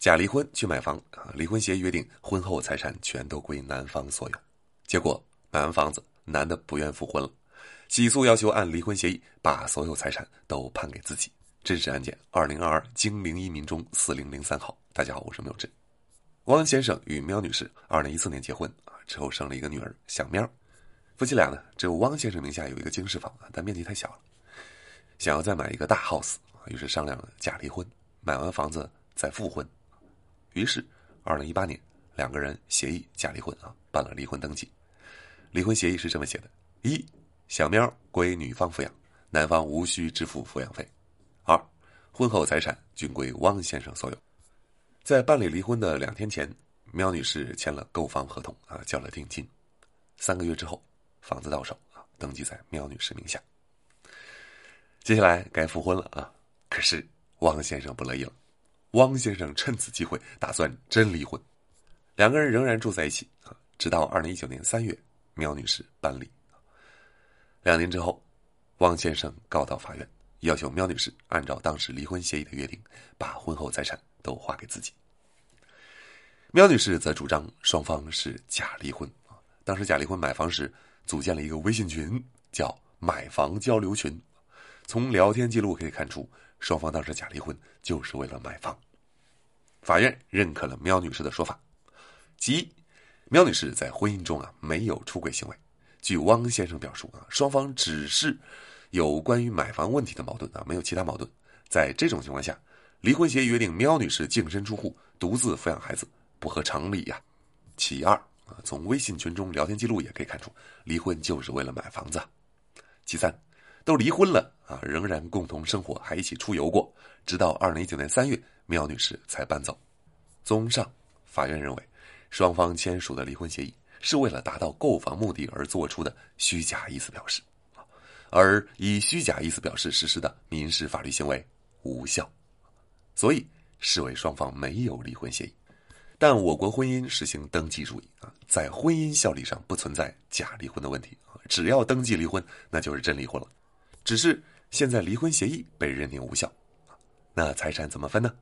假离婚去买房啊，离婚协议约定婚后财产全都归男方所有，结果买完房子，男的不愿复婚了，起诉要求按离婚协议把所有财产都判给自己。真实案件二零二二京零一民中四零零三号。大家好，我是苗真。汪先生与喵女士二零一四年结婚啊，之后生了一个女儿小苗。夫妻俩呢，只有汪先生名下有一个经适房啊，但面积太小了，想要再买一个大 house，于是商量假离婚，买完房子再复婚。于是，二零一八年，两个人协议假离婚啊，办了离婚登记。离婚协议是这么写的：一，小喵归女方抚养，男方无需支付抚养费；二，婚后财产均归汪先生所有。在办理离婚的两天前，喵女士签了购房合同啊，交了定金。三个月之后，房子到手啊，登记在喵女士名下。接下来该复婚了啊，可是汪先生不乐意了。汪先生趁此机会打算真离婚，两个人仍然住在一起啊，直到二零一九年三月，苗女士搬离。两年之后，汪先生告到法院，要求苗女士按照当时离婚协议的约定，把婚后财产都划给自己。苗女士则主张双方是假离婚啊，当时假离婚买房时组建了一个微信群，叫“买房交流群”，从聊天记录可以看出。双方当时假离婚就是为了买房。法院认可了苗女士的说法，即苗女士在婚姻中啊没有出轨行为。据汪先生表述啊，双方只是有关于买房问题的矛盾啊，没有其他矛盾。在这种情况下，离婚协议约定苗女士净身出户，独自抚养孩子，不合常理呀。其二啊，从微信群中聊天记录也可以看出，离婚就是为了买房子。其三。都离婚了啊，仍然共同生活，还一起出游过，直到二零一九年三月，苗女士才搬走。综上，法院认为，双方签署的离婚协议是为了达到购房目的而做出的虚假意思表示，而以虚假意思表示实施的民事法律行为无效，所以视为双方没有离婚协议。但我国婚姻实行登记主义啊，在婚姻效力上不存在假离婚的问题，只要登记离婚，那就是真离婚了。只是现在离婚协议被认定无效，那财产怎么分呢？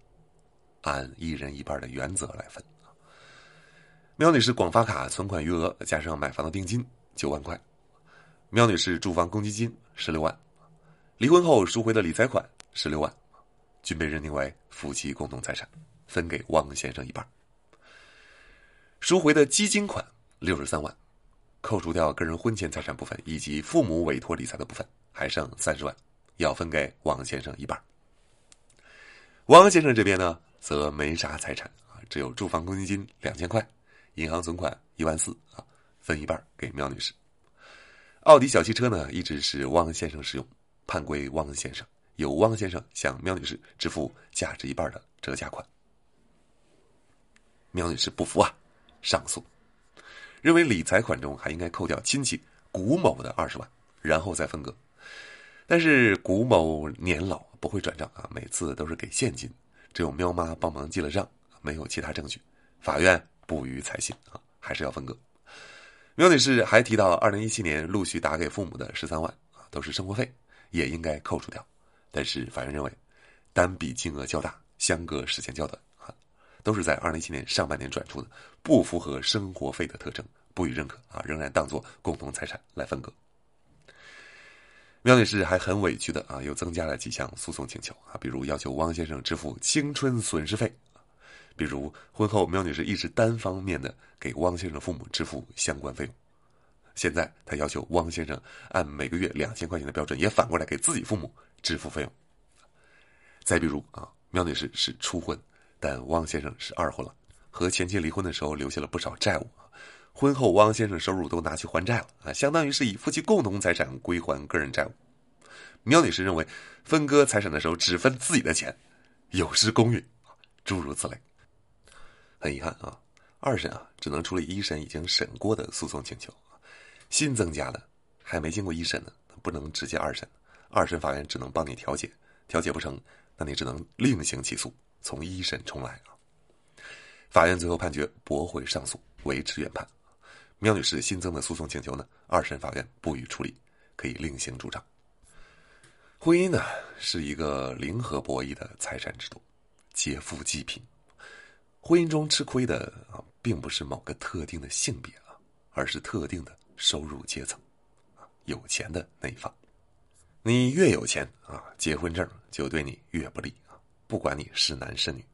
按一人一半的原则来分。苗女士广发卡存款余额加上买房的定金九万块，苗女士住房公积金十六万，离婚后赎回的理财款十六万，均被认定为夫妻共同财产，分给汪先生一半。赎回的基金款六十三万，扣除掉个人婚前财产部分以及父母委托理财的部分。还剩三十万，要分给王先生一半。王先生这边呢，则没啥财产啊，只有住房公积金两千块，银行存款一万四啊，分一半给苗女士。奥迪小汽车呢，一直是汪先生使用，判归汪先生，由汪先生向苗女士支付价值一半的折价款。苗女士不服啊，上诉，认为理财款中还应该扣掉亲戚古某的二十万，然后再分割。但是古某年老不会转账啊，每次都是给现金，只有喵妈帮忙记了账，没有其他证据，法院不予采信啊，还是要分割。苗女士还提到，二零一七年陆续打给父母的十三万啊，都是生活费，也应该扣除掉。但是法院认为，单笔金额较大，相隔时间较短啊，都是在二零一七年上半年转出的，不符合生活费的特征，不予认可啊，仍然当做共同财产来分割。苗女士还很委屈的啊，又增加了几项诉讼请求啊，比如要求汪先生支付青春损失费，比如婚后苗女士一直单方面的给汪先生父母支付相关费用，现在她要求汪先生按每个月两千块钱的标准，也反过来给自己父母支付费用。再比如啊，苗女士是初婚，但汪先生是二婚了，和前妻离婚的时候留下了不少债务。婚后，汪先生收入都拿去还债了啊，相当于是以夫妻共同财产归还个人债务。苗女士认为，分割财产的时候只分自己的钱，有失公允诸如此类。很遗憾啊，二审啊只能处理一审已经审过的诉讼请求，新增加的还没经过一审呢，不能直接二审，二审法院只能帮你调解，调解不成，那你只能另行起诉，从一审重来啊。法院最后判决驳回上诉，维持原判。苗女士新增的诉讼请求呢？二审法院不予处理，可以另行主张。婚姻呢是一个零和博弈的财产制度，劫富济贫，婚姻中吃亏的啊，并不是某个特定的性别啊，而是特定的收入阶层，啊，有钱的那一方。你越有钱啊，结婚证就对你越不利啊，不管你是男是女。